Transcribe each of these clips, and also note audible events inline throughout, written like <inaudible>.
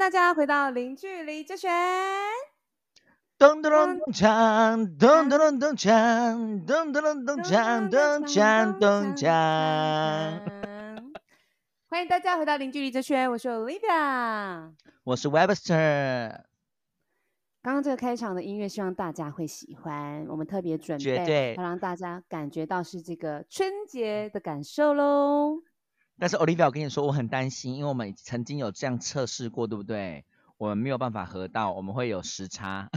大家回到零距离之选。噔噔噔噔锵，咚咚咚咚锵，咚咚咚咚锵，咚锵咚锵。欢迎大家回到零距离之选，我是 Olivia，我是 Webster。刚刚这个开场的音乐，希望大家会喜欢。我们特别准备，要让大家感觉到是这个春节的感受喽。但是 Olivia，我跟你说，我很担心，因为我们曾经有这样测试过，对不对？我们没有办法合到，我们会有时差。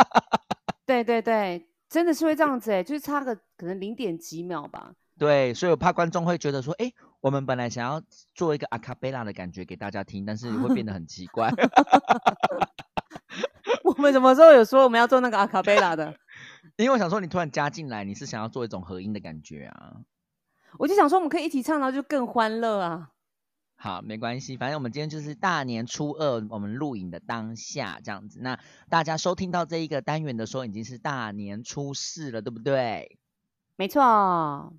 <laughs> 对对对，真的是会这样子哎，就是差个可能零点几秒吧。对，所以我怕观众会觉得说，哎，我们本来想要做一个阿卡贝拉的感觉给大家听，但是会变得很奇怪。<laughs> 我们什么时候有说我们要做那个阿卡贝拉的？<laughs> 因为我想说，你突然加进来，你是想要做一种合音的感觉啊？我就想说，我们可以一起唱，然后就更欢乐啊。好，没关系，反正我们今天就是大年初二，我们录影的当下这样子。那大家收听到这一个单元的时候，已经是大年初四了，对不对？没错。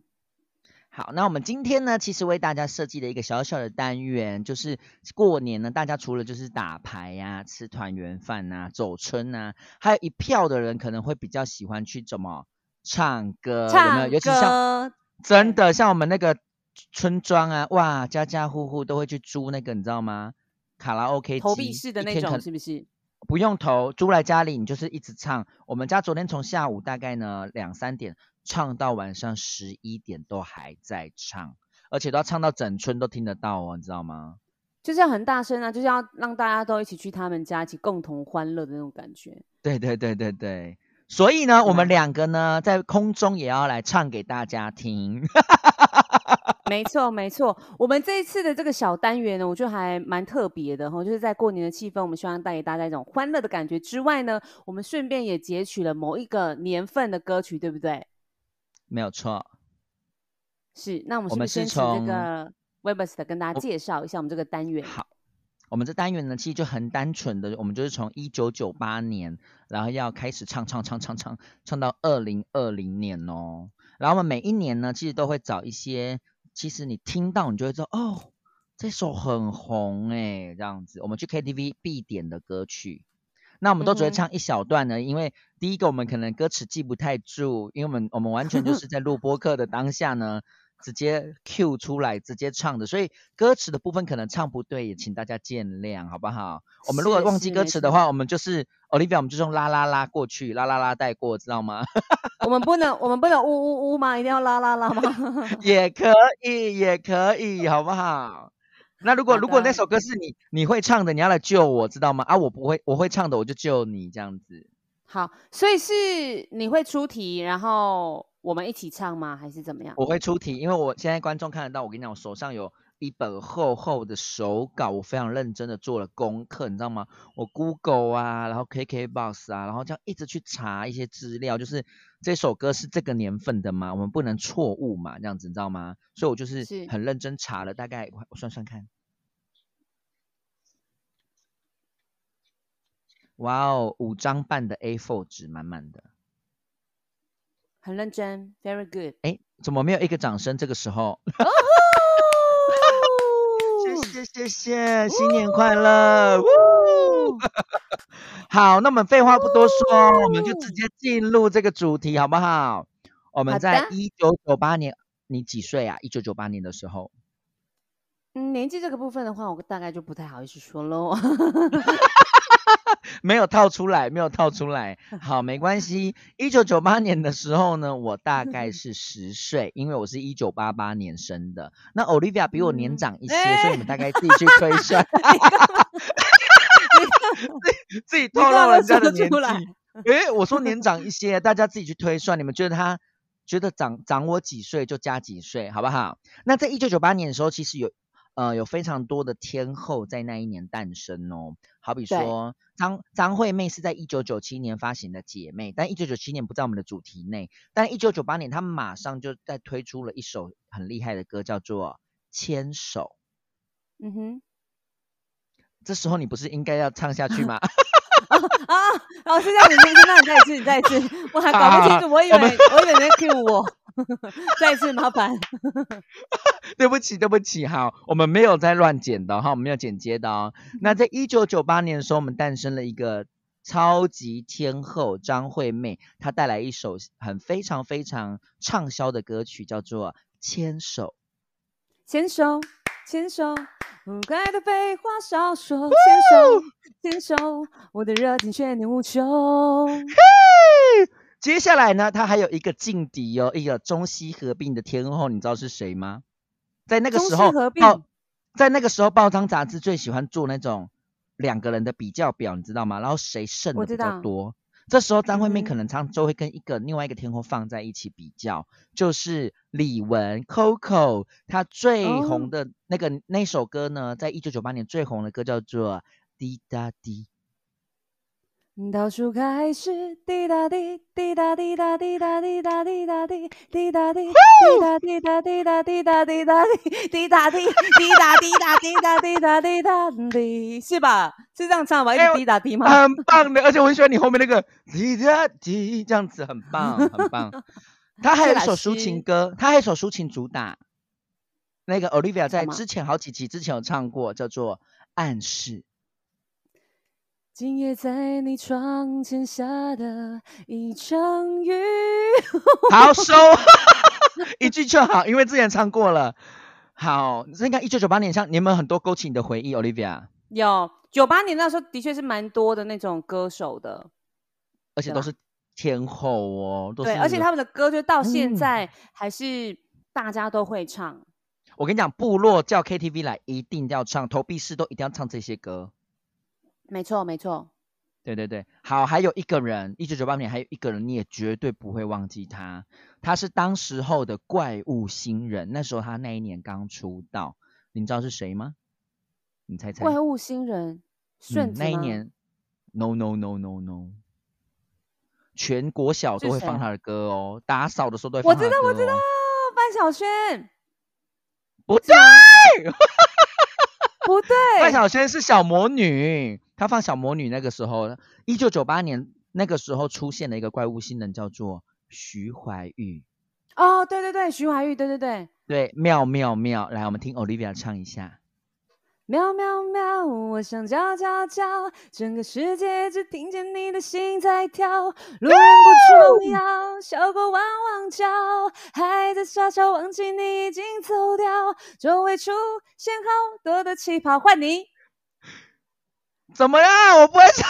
好，那我们今天呢，其实为大家设计了一个小小的单元，就是过年呢，大家除了就是打牌呀、吃团圆饭呐、走春呐，还有一票的人可能会比较喜欢去怎么唱歌，有没有？尤其像真的像我们那个。村庄啊，哇，家家户户都会去租那个，你知道吗？卡拉 OK 机，投币式的那种，是不是？不用投，租来家里，你就是一直唱。我们家昨天从下午大概呢两三点唱到晚上十一点都还在唱，而且都要唱到整村都听得到哦，你知道吗？就是要很大声啊，就是要让大家都一起去他们家，一起共同欢乐的那种感觉。对对对对对，所以呢，我们两个呢在空中也要来唱给大家听。<laughs> 没错，没错。我们这一次的这个小单元呢，我觉得还蛮特别的哈，就是在过年的气氛，我们希望带给大家一种欢乐的感觉之外呢，我们顺便也截取了某一个年份的歌曲，对不对？没有错。是，那我们是不是先请这个 Webster 跟大家介绍一下我们这个单元？好，我们这单元呢，其实就很单纯的，我们就是从一九九八年，然后要开始唱唱唱唱唱，唱到二零二零年哦。然后我们每一年呢，其实都会找一些。其实你听到，你就会知道哦，这首很红哎，这样子。我们去 KTV 必点的歌曲，那我们都只会唱一小段呢，因为第一个我们可能歌词记不太住，因为我们我们完全就 <laughs> 是在录播客的当下呢。直接 Q 出来，直接唱的，所以歌词的部分可能唱不对，也请大家见谅，好不好？我们如果忘记歌词的话，我们就是 Olivia，我们就用啦啦啦过去，啦啦啦带过，知道吗？<laughs> 我们不能，我们不能呜呜呜吗？一定要啦啦啦吗？<laughs> 也可以，也可以，好不好？那如果如果那首歌是你你会唱的，你要来救我，知道吗？啊，我不会，我会唱的，我就救你这样子。好，所以是你会出题，然后。我们一起唱吗？还是怎么样？我会出题，因为我现在观众看得到。我跟你讲，我手上有一本厚厚的手稿，我非常认真的做了功课，你知道吗？我 Google 啊，然后 KKBox 啊，然后这样一直去查一些资料，就是这首歌是这个年份的吗？我们不能错误嘛，这样子你知道吗？所以我就是很认真查了，大概我算算看。哇哦，五张半的 A4 纸，满满的。很认真，very good。哎，怎么没有一个掌声？这个时候，<laughs> 谢谢谢谢，新年快乐！<laughs> 好，那我们废话不多说，我们就直接进入这个主题，好不好？我们在一九九八年，你几岁啊？一九九八年的时候，嗯，年纪这个部分的话，我大概就不太好意思说喽。<laughs> 没有套出来，没有套出来。好，没关系。一九九八年的时候呢，我大概是十岁，因为我是一九八八年生的。那 Olivia 比我年长一些，所以你们大概自己去推算。<laughs> 自自己透露人家的年纪。哎，我说年长一 <laughs> 些，大家自己去推算。你们觉得他觉得长长我几岁就加几岁，好不好？那在一九九八年的时候，其实有。呃，有非常多的天后在那一年诞生哦，好比说张张惠妹是在一九九七年发行的《姐妹》，但一九九七年不在我们的主题内，但一九九八年她马上就在推出了一首很厉害的歌，叫做《牵手》。嗯哼，这时候你不是应该要唱下去吗？啊，<laughs> 老师叫你，那你再一次，你再一次，我还搞不清楚，我以为 <laughs> 我以为在 Q 我。<laughs> 再次麻烦。<laughs> 对不起，对不起，好，我们没有在乱剪的哈，我们没有剪接的哦。那在一九九八年的时候，我们诞生了一个超级天后张惠妹，她带来一首很非常非常畅销的歌曲，叫做《牵手》。牵手，牵手，不该的废话少说。牵手，牵手，我的热情却你无穷。接下来呢，他还有一个劲敌哦，一个中西合并的天后，你知道是谁吗？在那个时候，报在那个时候，报章杂志最喜欢做那种两个人的比较表，你知道吗？然后谁胜的比较多？这时候张惠妹可能常就会跟一个另外一个天后放在一起比较，就是李玟 Coco，她最红的那个那首歌呢，在一九九八年最红的歌叫做《滴答滴》。到处开始滴答滴，滴答滴答滴答滴答滴答滴，滴答滴，滴答滴答滴答滴答滴答滴，滴答滴，滴答滴答滴答滴答滴答滴，是吧？是这样唱吧？一直滴答滴吗？很棒的，而且我很喜欢你后面那个滴答滴，这样子很棒，很棒。他还有一首抒情歌，他还有一首抒情主打，那个 Olivia 在之前好几集之前有唱过，叫做《暗示》。今夜在你窗前下的一场雨，好 <laughs> 收，一句就好，因为之前唱过了。好，这应该一九九八年，像你有没有很多勾起你的回忆？Olivia 有，九八年那时候的确是蛮多的那种歌手的，而且都是天后哦。对，而且他们的歌就到现在还是大家都会唱。我跟你讲，部落叫 KTV 来，一定要唱，投币式都一定要唱这些歌。没错，没错，对对对，好，还有一个人，一九九八年还有一个人，你也绝对不会忘记他，他是当时候的怪物新人，那时候他那一年刚出道，你知道是谁吗？你猜猜？怪物新人，顺那一年，no no no no no，全国小都会放他的歌哦，打扫的时候都会放。我知道，我知道，范晓萱，不对，<laughs> 不对，范晓萱是小魔女。他放小魔女那个时候，一九九八年那个时候出现了一个怪物新人，叫做徐怀钰。哦，对对对，徐怀钰，对对对，对，妙妙妙，来，我们听 Olivia 唱一下。喵喵喵，我想叫叫叫，整个世界只听见你的心在跳。路人不重要，小狗汪汪叫，还在傻笑，忘记你已经走掉。周围出现好多的气泡，换你。怎么样？我不会唱，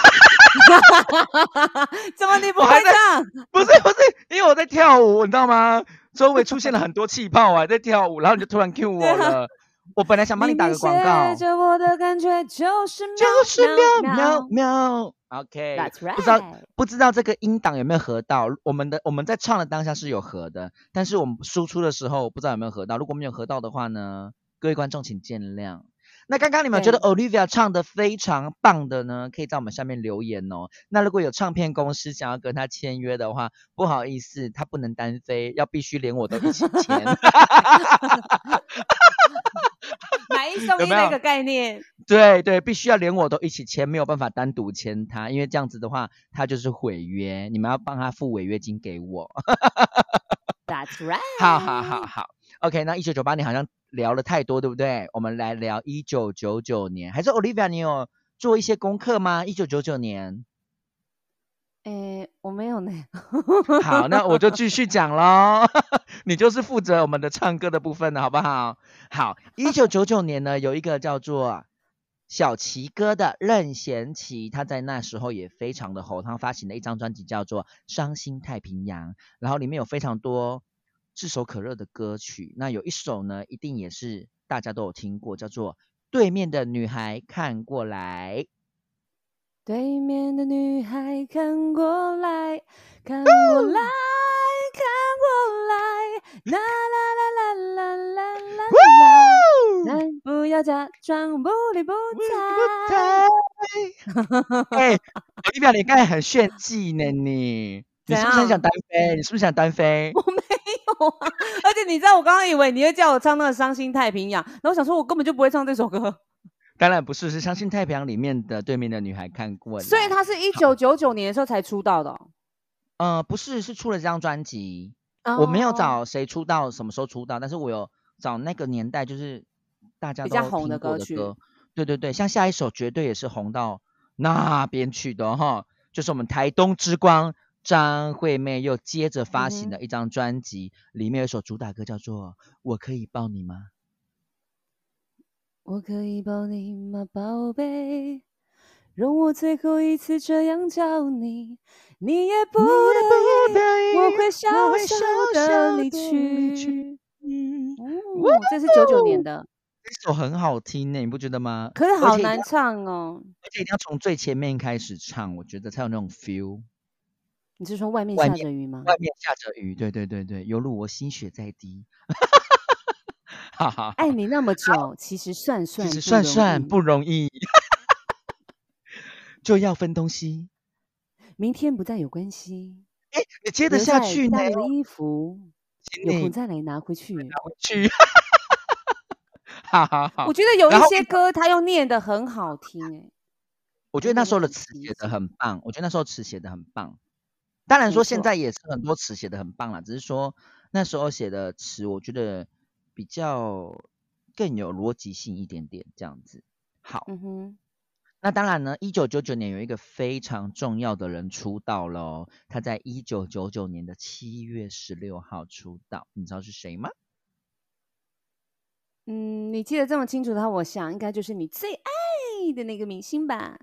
<laughs> 怎么你不会唱？<laughs> 不是不是，因为我在跳舞，你知道吗？周围出现了很多气泡啊，在跳舞，然后你就突然 Q 我了。我本来想帮你打个广告。着我的感觉就是喵喵喵。OK，不知道不知道这个音档有没有合到？我们的我们在唱的当下是有合的，但是我们输出的时候不知道有没有合到。如果没有合到的话呢，各位观众请见谅。那刚刚你们觉得 Olivia 唱的非常棒的呢，可以在我们下面留言哦。那如果有唱片公司想要跟他签约的话，不好意思，他不能单飞，要必须连我都一起签。<laughs> 买一送一那个概念。<laughs> 对对，必须要连我都一起签，没有办法单独签他，因为这样子的话，他就是毁约。你们要帮他付违约金给我。That's right。好好好好，OK。那一九九八年好像。聊了太多，对不对？我们来聊一九九九年，还是 Olivia，你有做一些功课吗？一九九九年，诶，我没有呢。<laughs> 好，那我就继续讲喽。<laughs> 你就是负责我们的唱歌的部分的，好不好？好，一九九九年呢，有一个叫做小齐哥的任贤齐，他在那时候也非常的红，他发行了一张专辑叫做《伤心太平洋》，然后里面有非常多。炙手可热的歌曲，那有一首呢，一定也是大家都有听过，叫做《对面的女孩看过来》。对面的女孩看过来，看过来，看过来，啦啦啦啦啦啦啦啦，不要假装不理不睬。<laughs> 哎，你表你刚才很炫技呢，你，你是不是很想单飞？你是不是想单飞？我没。<laughs> 而且你知道，我刚刚以为你会叫我唱那个《伤心太平洋》，然后我想说，我根本就不会唱这首歌。当然不是，是《伤心太平洋》里面的对面的女孩看过。所以她是一九九九年的时候才出道的。呃，不是，是出了这张专辑。我没有哦找谁出道，什么时候出道，但是我有找那个年代，就是大家都比较红听的歌曲。对对对，像下一首绝对也是红到那边去的哈，就是我们台东之光张惠妹又接着发行嗯哼的一张专辑，里面有一首主打歌叫做《我可以抱你吗》。我可以抱你吗，宝贝？容我最后一次这样叫你，你也不得已，我会小我会小小的离小地离去去。嗯，哦，这是九九年的，这首很好听呢，你不觉得吗？可是好难唱哦。而且一定要从最前面开始唱，我觉得才有那种 feel。你是说外面下着雨吗？外面下着雨，对对对对，犹如我心血在滴。<laughs> 哈哈，爱你那么久，其实算算其实不容算算易不容易，就要分东西。明天不再有关系，你接得下去呢？当的衣服，请你有空再来拿回去。拿回去。<laughs> 哈哈哈我，觉得有一些歌他又念得很好听、欸，我觉得那时候的很词写的很棒，我觉得那时候词写的很棒。当然没说现在也是很多词写的很棒啦，只是说那时候写的词，我觉得比较更有逻辑性一点点这样子。好，嗯哼，那当然呢，一九九九年有一个非常重要的人出道了哦，他在一九九九年的七月十六号出道，你知道是谁吗？嗯，你记得这么清楚的话，我想应该就是你最爱的那个明星吧。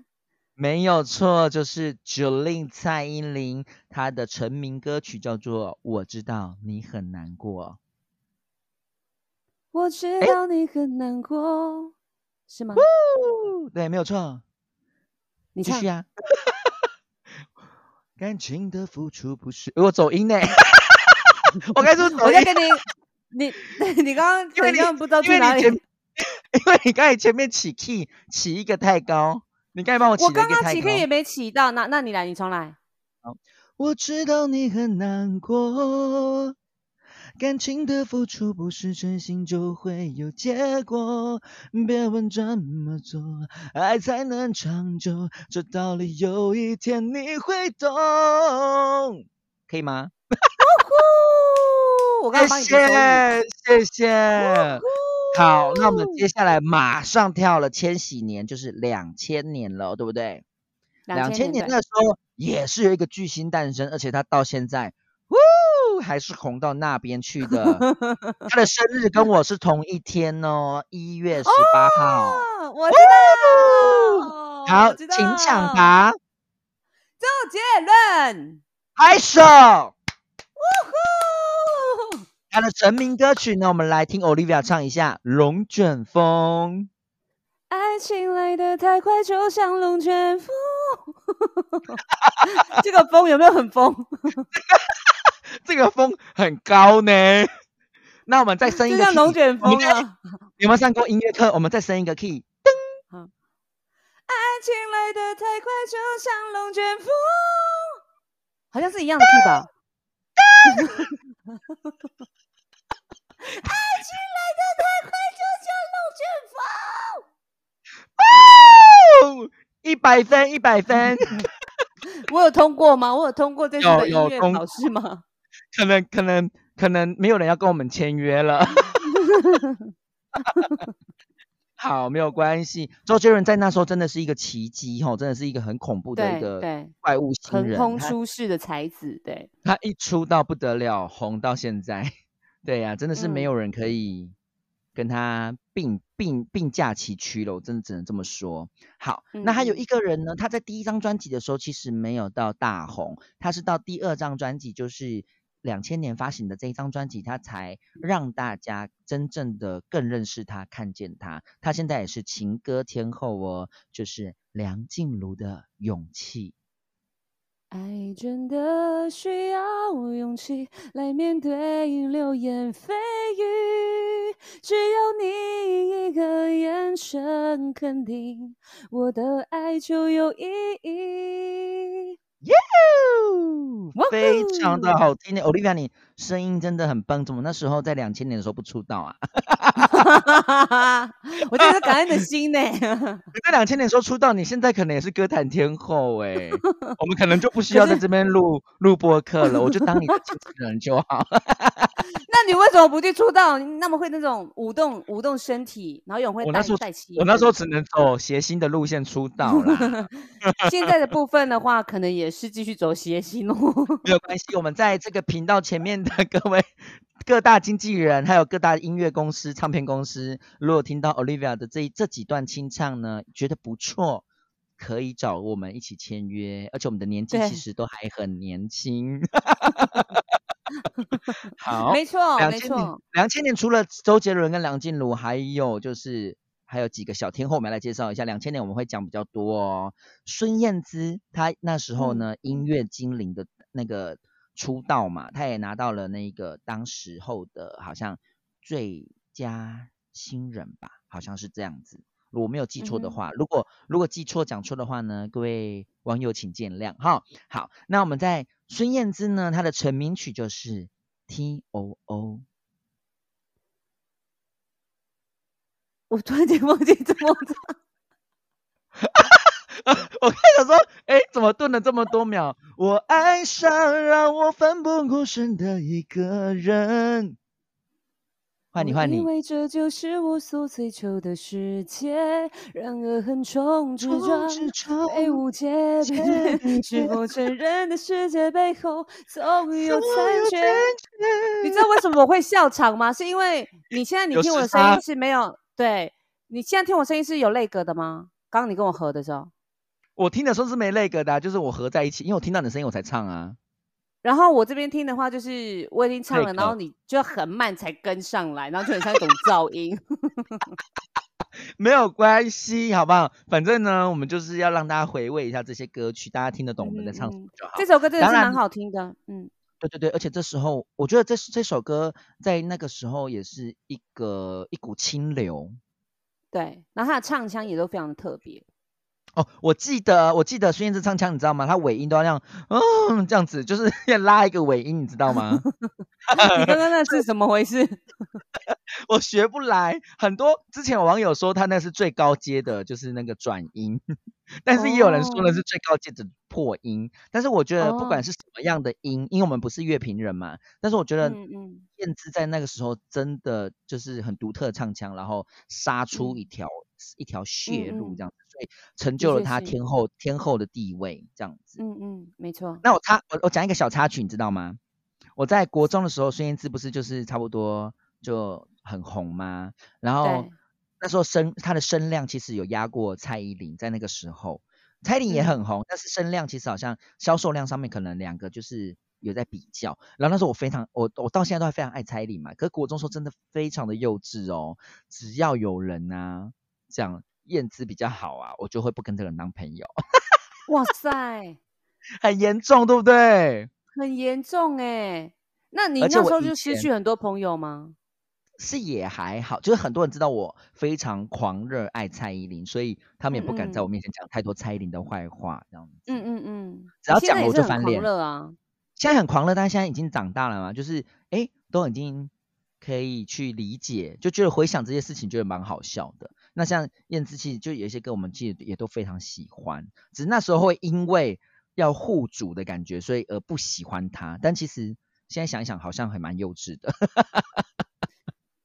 没有错，就是 Jolin 蔡依林，她的成名歌曲叫做《我知道你很难过》。我知道你很难过，是吗？对，没有错，你唱继续啊。<laughs> 感情的付出不是我走音呢，<laughs> 我该说走音我在，跟你，你 <laughs> 你刚刚因为你好像不知道因去哪里。因为你刚才前面起 key 起一个太高，你刚才帮我起我刚刚起课。也没起到，那那你来，你重来。我知道你很难过，感情的付出不是真心就会有结果。别问怎么做，爱才能长久，这道理有一天你会懂。可以吗？我刚刚帮你谢。谢谢谢。好，那我们接下来马上跳了千禧年，就是两千年了，对不对？两千年对那时候也是有一个巨星诞生，而且他到现在，呜，还是红到那边去的。他的生日跟我是同一天哦，一月十八号。哦，我知道。好，请抢。答，周杰伦。拍手。呜呼他的成名歌曲呢，我们来听 Olivia 唱一下《龙卷风》。爱情来得太快，就像龙卷风。<laughs> 这个风有没有很疯？<laughs> 这个风很高呢。那我们再升一个就像 key，龙卷风啊！有没有上过音乐课？我们再升一个 key。爱情来得太快，就像龙卷风。好像是一样的 key 吧？<laughs> 爱情来得太快，就像龙卷风。哦，一百分，一百分。<laughs> 我有通过吗？我有通过这次有的音乐考试吗？<laughs> 可能可能可能没有人要跟我们签约了。好，没有关系。周杰伦在那时候真的是一个奇迹吼，真的是一个很恐怖的一个对，怪物新人。横空他出世的才子，对，他一出道不得了，红到现在。<laughs> 对呀、真的是没嗯有人可以跟他并并并驾齐驱了，我真的只能这么说。好，那还有嗯一个人呢，他在第一张专辑的时候其实没有到大红，他是到第二张专辑，就是两千年发行的这一张专辑，他才让大家真正的更认识他，看见他。他现在也是情歌天后哦，就是梁静茹的《勇气》。爱真的需要勇气来面对流言蜚语，只有你一个眼神肯定，我的爱就有意义。耶，非常的好听的，Olivia，你声音真的很棒，怎么那时候在两千年的时候不出道啊？<laughs> 我觉得感恩的心呢。<laughs> 你在两千年时候出道，你现在可能也是歌坛天后哎，<laughs> 我们可能就不需要在这边录录播课了，我就当你的经纪人就好。那你为什么不去出道？那么会那种舞动舞动身体，然后永会带带气。我那时候只能走谐星的路线出道了。现在的部分的话，可能也是继续走谐星哦。没有关系，我们在这个频道前面的 <laughs> 各位各大经纪人，还有各大音乐公司、唱片公司，如果听到 Olivia 的这这几段清唱呢，觉得不错，可以找我们一起签约。而且我们的年纪其实都还很年轻。<laughs> 好，没错，两千年。两千年除了周杰伦跟梁静茹，还有就是还有几个小天后，我们来介绍一下。两千年我们会讲比较多哦。孙燕姿，她那时候呢，音乐精灵的那个出道嘛，她也拿到了那个当时候的好像最佳新人吧，好像是这样子。如果没有记错的话，如果如果记错讲错的话呢，各位网友请见谅哈。好，那我们在。孙燕姿呢，她的成名曲就是《T O O》。我突然间忘记怎么唱。<laughs> 我开始说，哎，怎么顿了这么多秒？我爱上让我奋不顾身的一个人。换你，换你。因为这就是我所追求的世界，然而横冲直撞，被误解。<laughs> 是否的世界背后总有残缺？你知道为什么我会笑场吗？是因为你现在你听我的声音是没有，对你现在听我声音是有泪格的吗？刚刚你跟我合的时候，我听的时候是没泪格的，就是我合在一起，因为我听到你的声音我才唱啊。然后我这边听的话，就是我已经唱了，然后你就很慢才跟上来，然后就很像一种噪音。<laughs> 没有关系，好不好？反正呢，我们就是要让大家回味一下这些歌曲，大家听得懂我们在唱什么就好。这首歌真的是蛮好听的，嗯，对对对，而且这时候我觉得这这首歌在那个时候也是一个一股清流。对，然后他的唱腔也都非常的特别。哦，我记得，我记得孙燕姿唱腔，你知道吗？她尾音都要这样，嗯，这样子，就是 <laughs> 要拉一个尾音，你知道吗？<laughs> 你刚刚那是怎么回事？<laughs> 我学不来。很多之前有网友说他那是最高阶的，就是那个转音，但是也有人说那是最高阶的破音。但是我觉得不管是什么样的音，因为我们不是乐评人嘛，但是我觉得燕姿在那个时候真的就是很独特的唱腔，然后杀出一条一条血路这样子。成就了他天后天后的地位，这样子。嗯嗯，没错。那我插我我讲一个小插曲，你知道吗？我在国中的时候，孙燕姿不是就是差不多就很红吗？然后那时候声她的声量其实有压过蔡依林，在那个时候，蔡依林也很红，但是声量其实好像销售量上面可能两个就是有在比较。然后那时候我非常我我到现在都还非常爱蔡依林嘛，可是国中时候真的非常的幼稚哦，只要有人啊这样。燕姿比较好啊，我就会不跟这个人当朋友。哇塞，<laughs> 很严重，对不对？很严重哎。那你那时候就失去很多朋友吗？是也还好，就是很多人知道我非常狂热爱蔡依林，所以他们也不敢在我面前讲太多蔡依林的坏话，这样子。嗯嗯嗯。只要讲了我就翻脸。啊。现在很狂热，但是现在已经长大了嘛，就是哎，都已经可以去理解，就觉得回想这些事情，觉得蛮好笑的。那像燕姿其实就有一些歌，我们其实也都非常喜欢，只是那时候会因为要护主的感觉，所以而不喜欢他。但其实现在想一想，好像还蛮幼稚的。<laughs>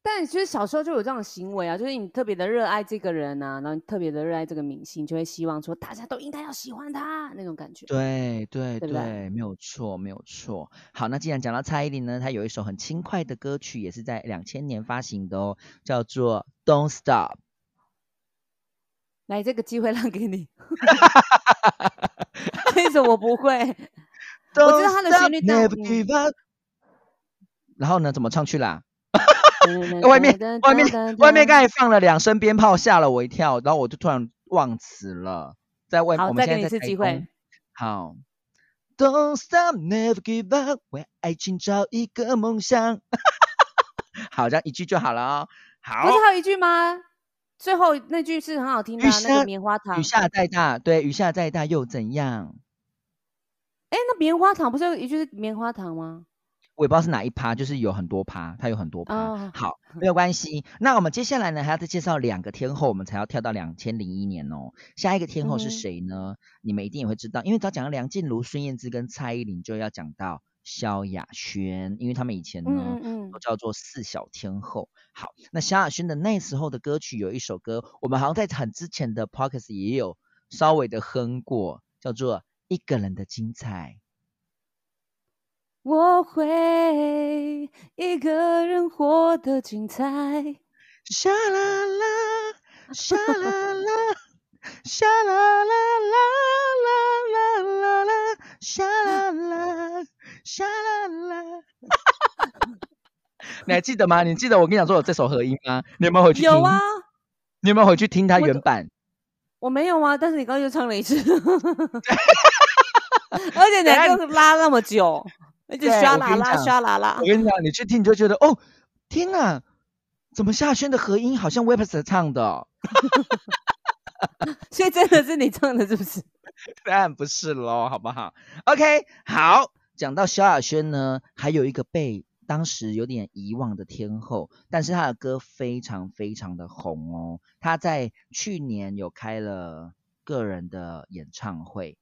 但其实小时候就有这样的行为啊，就是你特别的热爱这个人啊，然后特别的热爱这个明星，就会希望说大家都应该要喜欢他那种感觉。对对对，没有错，没有错。好，那既然讲到蔡依林呢，她有一首很轻快的歌曲，也是在两千年发行的哦，叫做《Don't Stop》。来，这个机会 <laughs> 让给你。<laughs> 为什么我不会，我知道它的旋律。然后呢？怎么唱去啦？<laughs> 外面，外面，外面刚才放了两声鞭炮，吓了我一跳，然后我就突然忘词了。在外面，我们现在一次机会。好。Don't stop, never give up，为爱情找一个梦想。好，这样一句就好了哦。好。不是还有一句吗？最后那句是很好听的，那个棉花糖。雨下再大，对，雨下再大又怎样？哎，那棉花糖不是有一句是棉花糖吗？我也不知道是哪一趴，就是有很多趴，它有很多趴。哦 <laughs> 好，没有关系。那我们接下来呢，还要再介绍两个天后，我们才要跳到两千零一年哦。下一个天后是谁呢？你们一定也会知道，因为只要讲到梁静茹、孙燕姿跟蔡依林，就要讲到萧亚轩，因为他们以前呢。嗯嗯都叫做四小天后。好，那萧亚轩的那时候的歌曲有一首歌，我们好像在很之前的 p o c k e t 也有稍微的哼过，叫做《一个人的精彩》。我会一个人活得精彩。沙啦啦，沙啦啦，沙啦啦啦啦啦啦啦，沙啦啦，沙啦啦。你还记得吗？你记得我跟你讲说有这首合音吗？你有没有回去听？有啊，你有没有回去听它原版？我没有啊，但是你刚刚又唱了一次，<laughs> 而且你还就是拉那么久，而且对刷啦啦我跟你讲刷啦啦我，跟你讲，你去听你就觉得哦，天哪，怎么夏轩的合音好像 Webster 唱的哦、<laughs> 所以真的是你唱的，是不是？<laughs> 当然不是喽，好不好？OK，好，讲到萧亚轩呢，还有一个被当时有点遗忘的天后，但是她的歌非常非常的红哦。她在去年有开了个人的演唱会，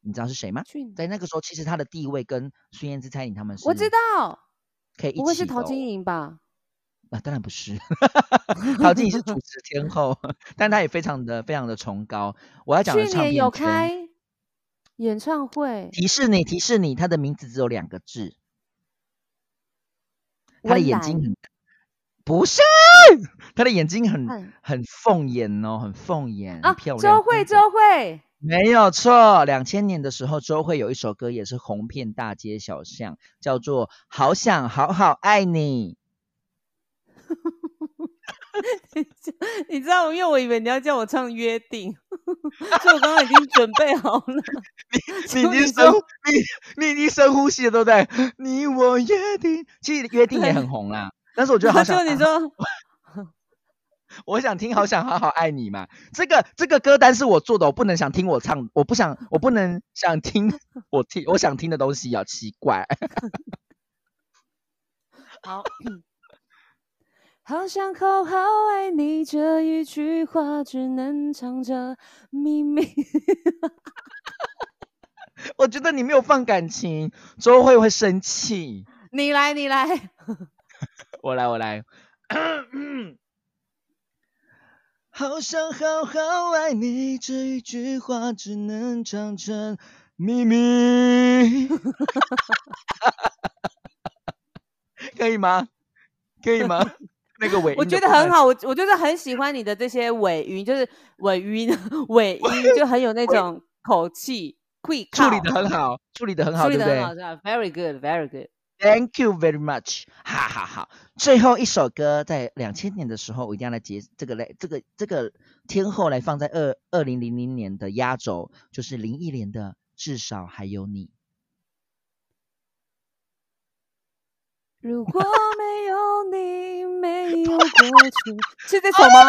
你知道是谁吗？去在那个时候，其实她的地位跟孙燕姿、蔡依林他们是我知道，可以一起不会是陶晶莹吧？啊，当然不是，<laughs> 陶晶莹是主持天后，<laughs> 但她也非常的非常的崇高。我要讲的去唱片年有圈开演唱会，提示你，提示你，他的名字只有两个字，他的温岚眼睛很不是，他的眼睛很看很凤眼哦，很凤眼，啊很漂，亮。周慧，周慧，没有错，两千年的时候，周慧有一首歌也是红遍大街小巷，叫做《好想好好爱你》。<laughs> <laughs> 你知道，因为我以为你要叫我唱《约定》，<laughs> 所以我刚刚已经准备好了。<laughs> 你你经深你你已经深呼吸了，对不对？你我约定，其实约定也很红啦。但是我觉得好想，你说，我想听，好想好好爱你嘛。这个这个歌单是我做的，我不能想听我唱，我不想，我不能想听我听我想听的东西啊，奇怪。好，好想好好爱你这一句话，只能藏着秘密。<laughs> 我觉得你没有放感情，周慧会生气。你来，你来，<laughs> 我来，我来。<coughs> 好想好好爱你这一句话，只能唱成秘密。<laughs> 可以吗？可以吗？那个尾音我。觉得很好，我我就是很喜欢你的这些尾音，就是尾音、尾音，就很有那种口气，会处理的很好，处理的很好，处理的很好，？Very good，very good。？Thank you very much，哈哈哈。最后一首歌在两千年的时候，我一定要来结这个来这个这个天后来放在二二零零零年的压轴，就是林忆莲的《至少还有你》。如果没有你，没有过去，是这首吗？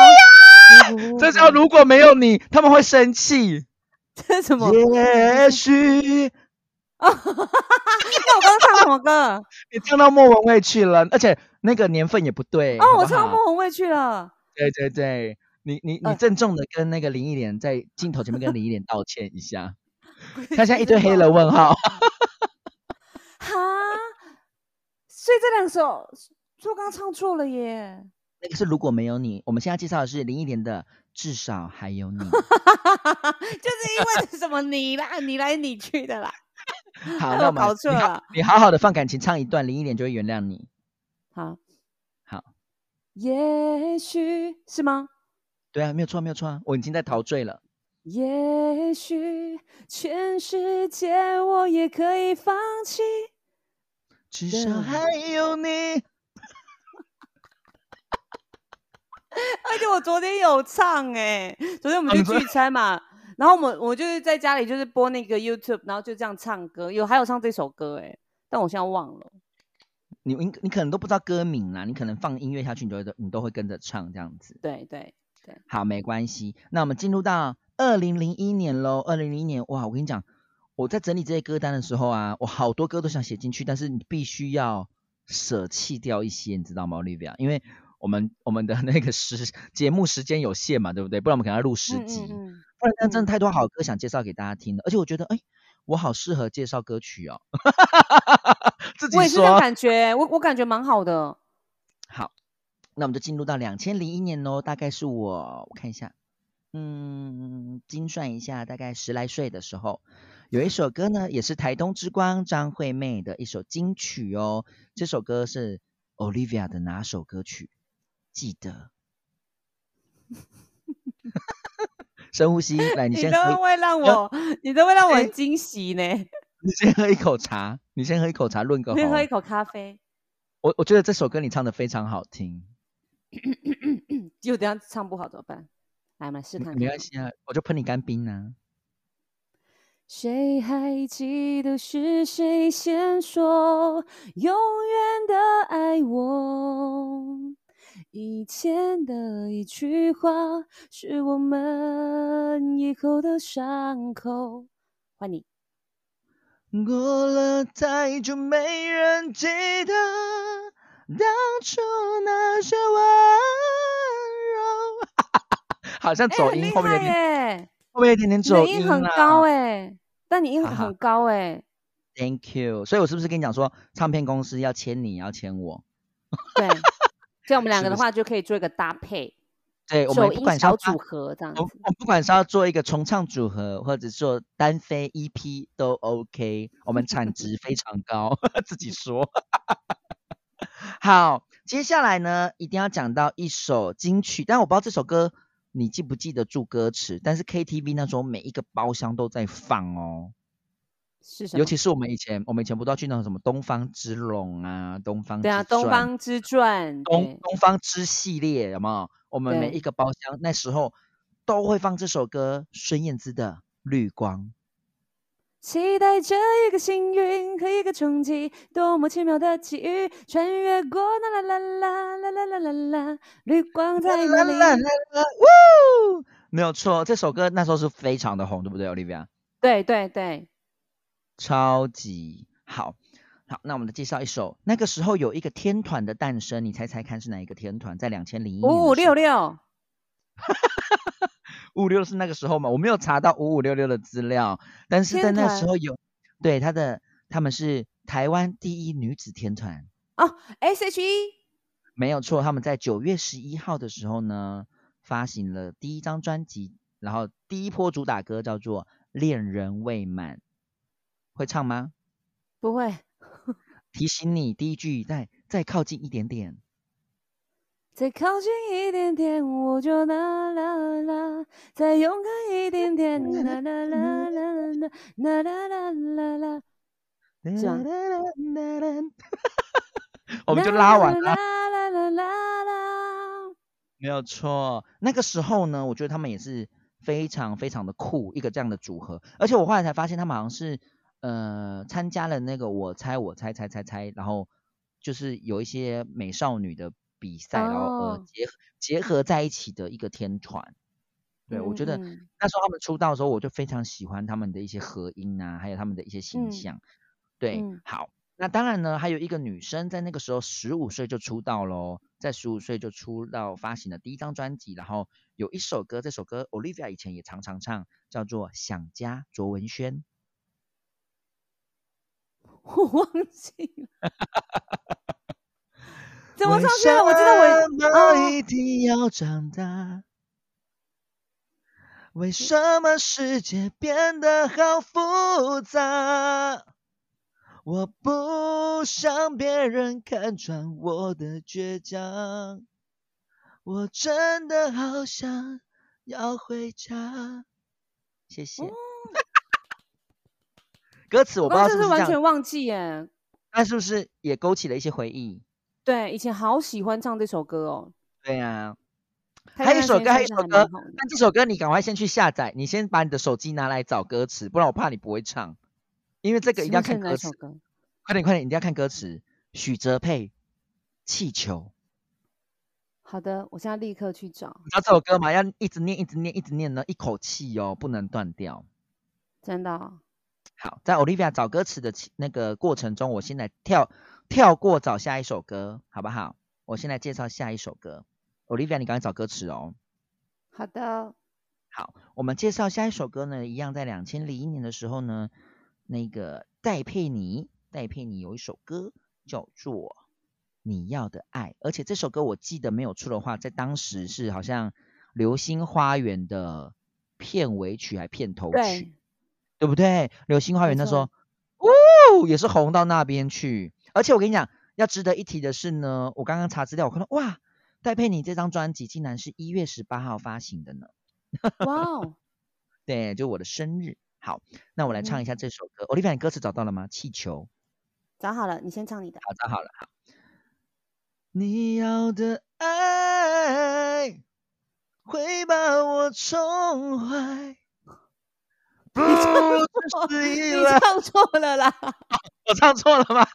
如这叫如果没有你，他们会生气。这是什么？也许 <laughs> 那我刚刚唱什么歌？<laughs> 你唱到莫文蔚去了，而且那个年份也不对。哦，我唱莫文蔚去了。对对对，你你你呃郑重的跟那个林忆莲在镜头前面跟 <laughs> 林忆莲道歉一下。他现在一堆黑人问号。哈，所以这两首，所以我刚刚唱错了耶。那个是如果没有你，我们现在介绍的是林忆莲的《至少还有你》。<laughs> 就是因为什么你啦，你来你去的啦。<laughs> 好，害那我们 <laughs> 搞错你好了你好好的放感情唱一段，林忆莲就会原谅你。好，好，也许是吗？对啊，没有错，没有错啊，我已经在陶醉了。也许全世界我也可以放弃。至少还有你。而且我昨天有唱哎、昨天我们去聚餐嘛，然后我们我就是在家里就是播那个 YouTube，然后就这样唱歌，有还有唱这首歌哎、但我现在忘了。你你你可能都不知道歌名啦，你可能放音乐下去，你都会你都会跟着唱这样子。对对对，好，没关系。那我们进入到二零零一年喽。二零零一年，哇，我跟你讲，我在整理这些歌单的时候啊，我好多歌都想写进去，但是你必须要舍弃掉一些，你知道吗，Olivia？因为我们我们的那个时节目时间有限嘛，对不对？不然我们可能要录十集，嗯嗯嗯不然真的太多好歌想介绍给大家听了。而且我觉得，哎，我好适合介绍歌曲哦，<laughs> 自己我也是这样。感觉，我我感觉蛮好的。好，那我们就进入到两千零一年哦，大概是我我看一下，嗯，精算一下，大概十来岁的时候，有一首歌呢，也是台东之光张惠妹的一首金曲哦。这首歌是 Olivia 的哪首歌曲？记得。深呼吸，来，你你先喝一，都会让我，你都会让我惊喜呢。<laughs> 你先喝一口茶，你先喝一口茶润个喉。可以喝一口咖啡，我我觉得这首歌你唱的非常好听，就等下唱不好怎么办？来，我们来试看看。没关系啊，我就喷你干冰啊。谁还记得是谁先说永远的爱我？以前的一句话是我们以后的伤口。换你，过了太久，没人记得当初那些温柔。<laughs> 好像走音，后面有点，耶，后面有一点点走音很高哎，但你音很高哎，Thank you。所以我是不是跟你讲说，唱片公司要签你，要签我？对，这样我们两个的话 <laughs> 就可以做一个搭配，对，我们不管是要组合这样我子。我不管是要做一个重唱组合，或者做单飞 EP 都 OK，我们产值非常高，<laughs> 自己说。<laughs> 好，接下来呢，一定要讲到一首金曲，但我不知道这首歌你记不记得住歌词，但是 KTV 那时候每一个包厢都在放哦，是什么？尤其是我们以前，我们以前不知道去那种什么东方之龙啊、东方对啊，东方之传，东东方之系列有没有？我们每一个包厢那时候都会放这首歌，孙燕姿的《绿光》。期待着一个幸运和一个冲击，多么奇妙的际遇，穿越过啦啦啦啦啦啦啦啦啦，绿光在哪里？啦啦啦啦呜没有错，这首歌那时候是非常的红，对不对，Olivia？对对对，超级好。好，那我们来介绍一首。那个时候有一个天团的诞生，你猜猜看是哪一个天团？在两千零一年，五五六，六，<laughs> 五五六是那个时候嘛？我没有查到五五六六的资料，但是在天那时候有，对他的他们是台湾第一女子天团。哦，S.H.E，没有错，他们在九月十一号的时候呢，发行了第一张专辑，然后第一波主打歌叫做《恋人未满》，会唱吗？不会，<laughs> 提醒你，第一句再再靠近一点点。再靠近一点点，我就啦啦啦，再勇敢一点点，啦啦啦啦啦，啦啦啦啦啦，这 <laughs> 样我们就拉完了，啦啦啦啦啦，没有错。那个时候呢，我觉得他们也是非常非常的酷，一个这样的组合。而且我后来才发现，他们好像是呃参加了那个我猜我猜猜猜猜，然后就是有一些美少女的比赛，然后呃哦结合结合在一起的一个天团。对，我觉得那时候他们出道的时候，我就非常喜欢他们的一些合音啊，还有他们的一些形嗯象。对，嗯好，那当然呢，还有一个女生在那个时候十五岁就出道喽，在十五岁就出道发行了第一张专辑，然后有一首歌，这首歌 Olivia 以前也常常唱，叫做《想家》，卓文萱。<laughs> 我忘记了，怎么唱去了？我记得我为什么哦一定要长大？为什么世界变得好复杂？我不想别人看穿我的倔强，我真的好想要回家。谢谢。歌词我不知道是不是完，全忘记耶。但是不是也勾起了一些回忆？对，以前好喜欢唱这首歌哦。对呀、它还有一首歌，还有一首歌算是还蛮，红的但这首歌你赶快先去下载，你先把你的手机拿来找歌词，不然我怕你不会唱，因为这个一定要看歌词。快点快点，一定要看歌词。许哲佩，气球，好的，我现在立刻去找。你知道这首歌吗？要一直念，一直念，一直念呢，一口气哦，不能断掉。真的哦、好，在 Olivia 找歌词的其那个过程中，我先来跳跳过找下一首歌，好不好？我先来介绍下一首歌。Olivia，你赶快找歌词哦。好的，好，我们介绍下一首歌呢，一样在两千零一年的时候呢，那个戴佩妮，戴佩妮有一首歌叫做《你要的爱》，而且这首歌我记得没有错的话，在当时是好像《流星花园》的片尾曲还片头曲，对，对不对？《流星花园》没那时候错，哦，也是红到那边去。而且我跟你讲，要值得一提的是呢，我刚刚查资料，我看到哇，戴佩妮这张专辑竟然是一月十八号发行的呢。哇哦，<laughs> 对，就我的生日。好，那我来唱一下这首歌。Olivia，你歌词找到了吗？气球。找好了，你先唱你的。好，找好了。好，你要的爱会把我宠坏，不只是依你。唱错了啦，<laughs> 我唱错了吗？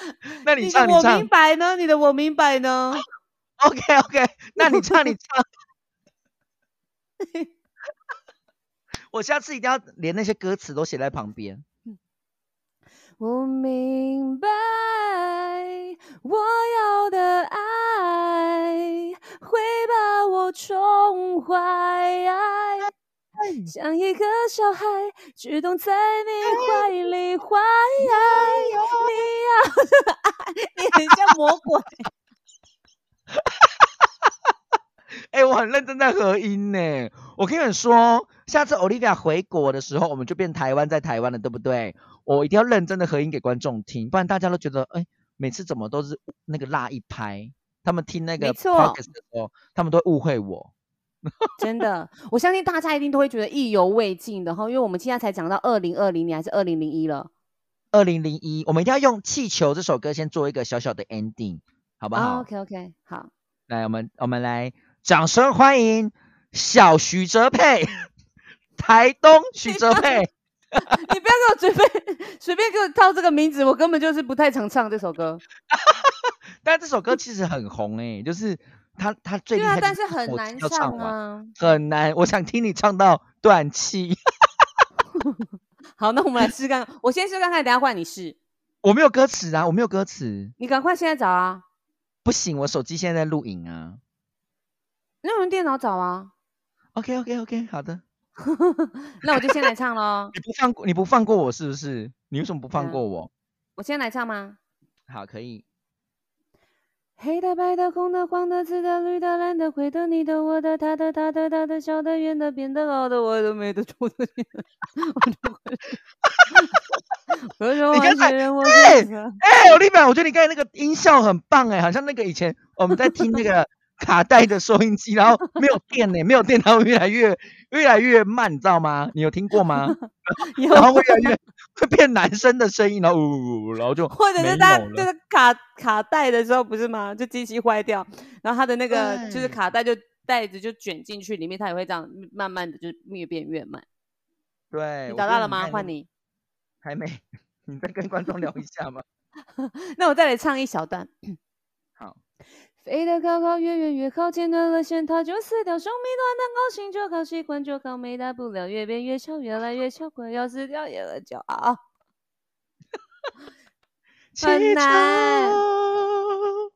<laughs> 那你唱，你唱我明。白呢，你的我明白呢。<laughs> OK OK，那你唱，你唱。<laughs> 我下次一定要连那些歌词都写在旁边。我明白，我要的爱会把我宠坏，像一个小孩，只懂在你怀里怀。你要 <laughs> 你很像魔鬼。<laughs> 哎、我很认真在合音呢。我跟你们说，下次 Olivia 回国的时候，我们就变台湾在台湾了，对不对？我一定要认真的合音给观众听，不然大家都觉得，哎、每次怎么都是那个落一拍。他们听那个没错 podcast 的时候，他们都会误会我。<laughs> 真的，我相信大家一定都会觉得意犹未尽的哈，因为我们现在才讲到二零二零年还是二零零一了，二零零一，我们一定要用《气球》这首歌先做一个小小的 ending，好不好？OK OK，好，来，我们我们来掌声欢迎小徐哲佩，台东徐哲佩。你不要给我随便随便给我套这个名字，我根本就是不太常唱这首歌。<laughs> 但这首歌其实很红诶、就是他他最厉害的但是很难唱啊。很难。我想听你唱到断气。<laughs> 好，那我们来试看，我先试看看，等下换你试。我没有歌词啊，我没有歌词，你赶快现在找啊，不行，我手机现在在录影啊。那用电脑找啊。OK OK OK，好的。<laughs> 那我就先来唱喽。你不放过你不放过我是不是？你为什么不放过我？我先来唱吗？好，可以。黑的、白的、红的、黄的、紫的、绿的、蓝的、灰的、你的、我的、他的、他的、他的、小的、圆的、扁的、老的、我的、没的、粗的、细的，我就会。我说我你刚才是人，我哎哎、我立板，我觉得你刚才那个音效很棒哎，好像那个以前我们在听那个卡带的收音机，然后没有电呢，没有电，它会越来越越来越慢，你知道吗？你有听过吗？<laughs> 然后会越来越会变男生的声音，然后呜呜呜，然后就或者是他就是卡卡带的时候不是吗？就机器坏掉，然后他的那个就是卡带就袋子就卷进去里面，它也会这样慢慢的就越变越慢。对，你我找到了吗？换你。还没，<laughs> 你再跟观众聊一下吗？<laughs> 那我再来唱一小段。好，飞得高高，越远越靠近断了线，它就死掉生命短暂，高兴就好习惯就好没大不了，越变越小，越来越小，快要死掉也了骄傲。<laughs> 很气难球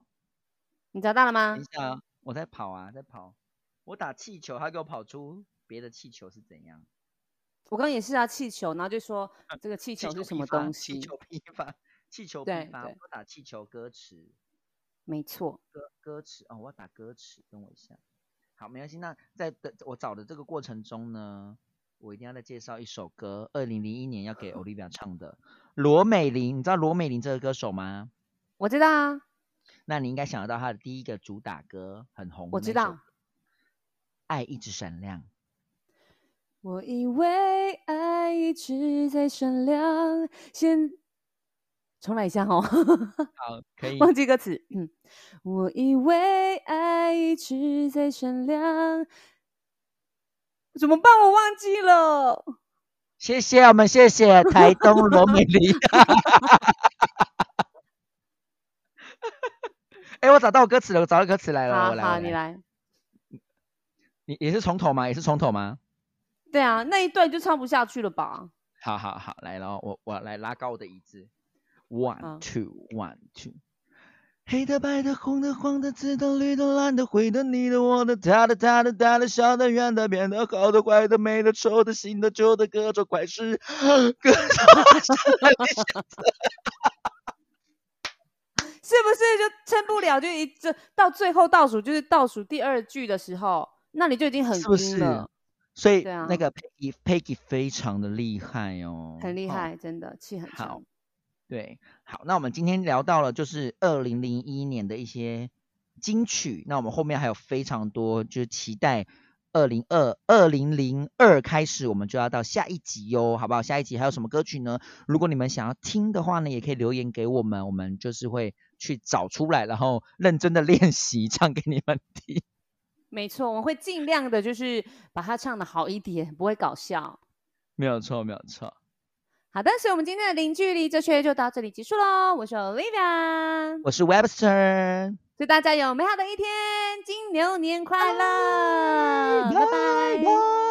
你找到了吗等一？我在跑啊，在跑。我打气球，他给我跑出别的气球是怎样？我刚刚也是啊，气球，然后就说这个气气球球是什么东西？气球批发，气球对批发。对我打气球歌词，没错，歌歌词哦，我要打歌词，等我一下。好，没关系。那在等我找的这个过程中呢，我一定要再介绍一首歌，二零零一年要给 <laughs> Olivia 唱的罗美玲。你知道罗美玲这个歌手吗？我知道啊，那你应该想得到她的第一个主打歌很红，我知道。爱一直闪亮。我以为爱一直在闪亮，现重来一下哦，<laughs> 好，可以。忘记歌词。嗯，我以为爱一直在闪亮，怎么办？我忘记了。谢谢我们，谢谢 <laughs> 台东罗美丽。<laughs> 哎、我找到歌词了，我找到歌词来了，好我来，好，你来。你也是从头吗？也是从头吗？对啊，那一段就唱不下去了吧？好好好，来了，我我来拉高我的椅子。One two one two。黑的、白的、红的、黄的、紫的、绿的、蓝的、灰的、你的、我的、他的、他的、大的、小的、圆的、扁的、好的、坏的、美的、丑的、新的、旧的，各种怪事，各种 <laughs> 是不是就撑不了？就一这到最后倒数，就是倒数第二句的时候，那你就已经很是不是晕了，？所以啊那个 Peggy Peggy 非常的厉害哦，哦很厉害，真的气很好强。对，好，那我们今天聊到了就是二零零一年的一些金曲，那我们后面还有非常多，就是期待二零二二零零二开始，我们就要到下一集哟，好不好？下一集还有什么歌曲呢？如果你们想要听的话呢，也可以留言给我们，我们就是会去找出来，然后认真的练习唱给你们听。没错，我们会尽量的，就是把它唱的好一点，不会搞笑。没有错，没有错。好的，所以我们今天的零距离哲学就到这里结束喽。我是 Olivia，我是 Webster，祝大家有美好的一天，金牛年快乐，拜拜。拜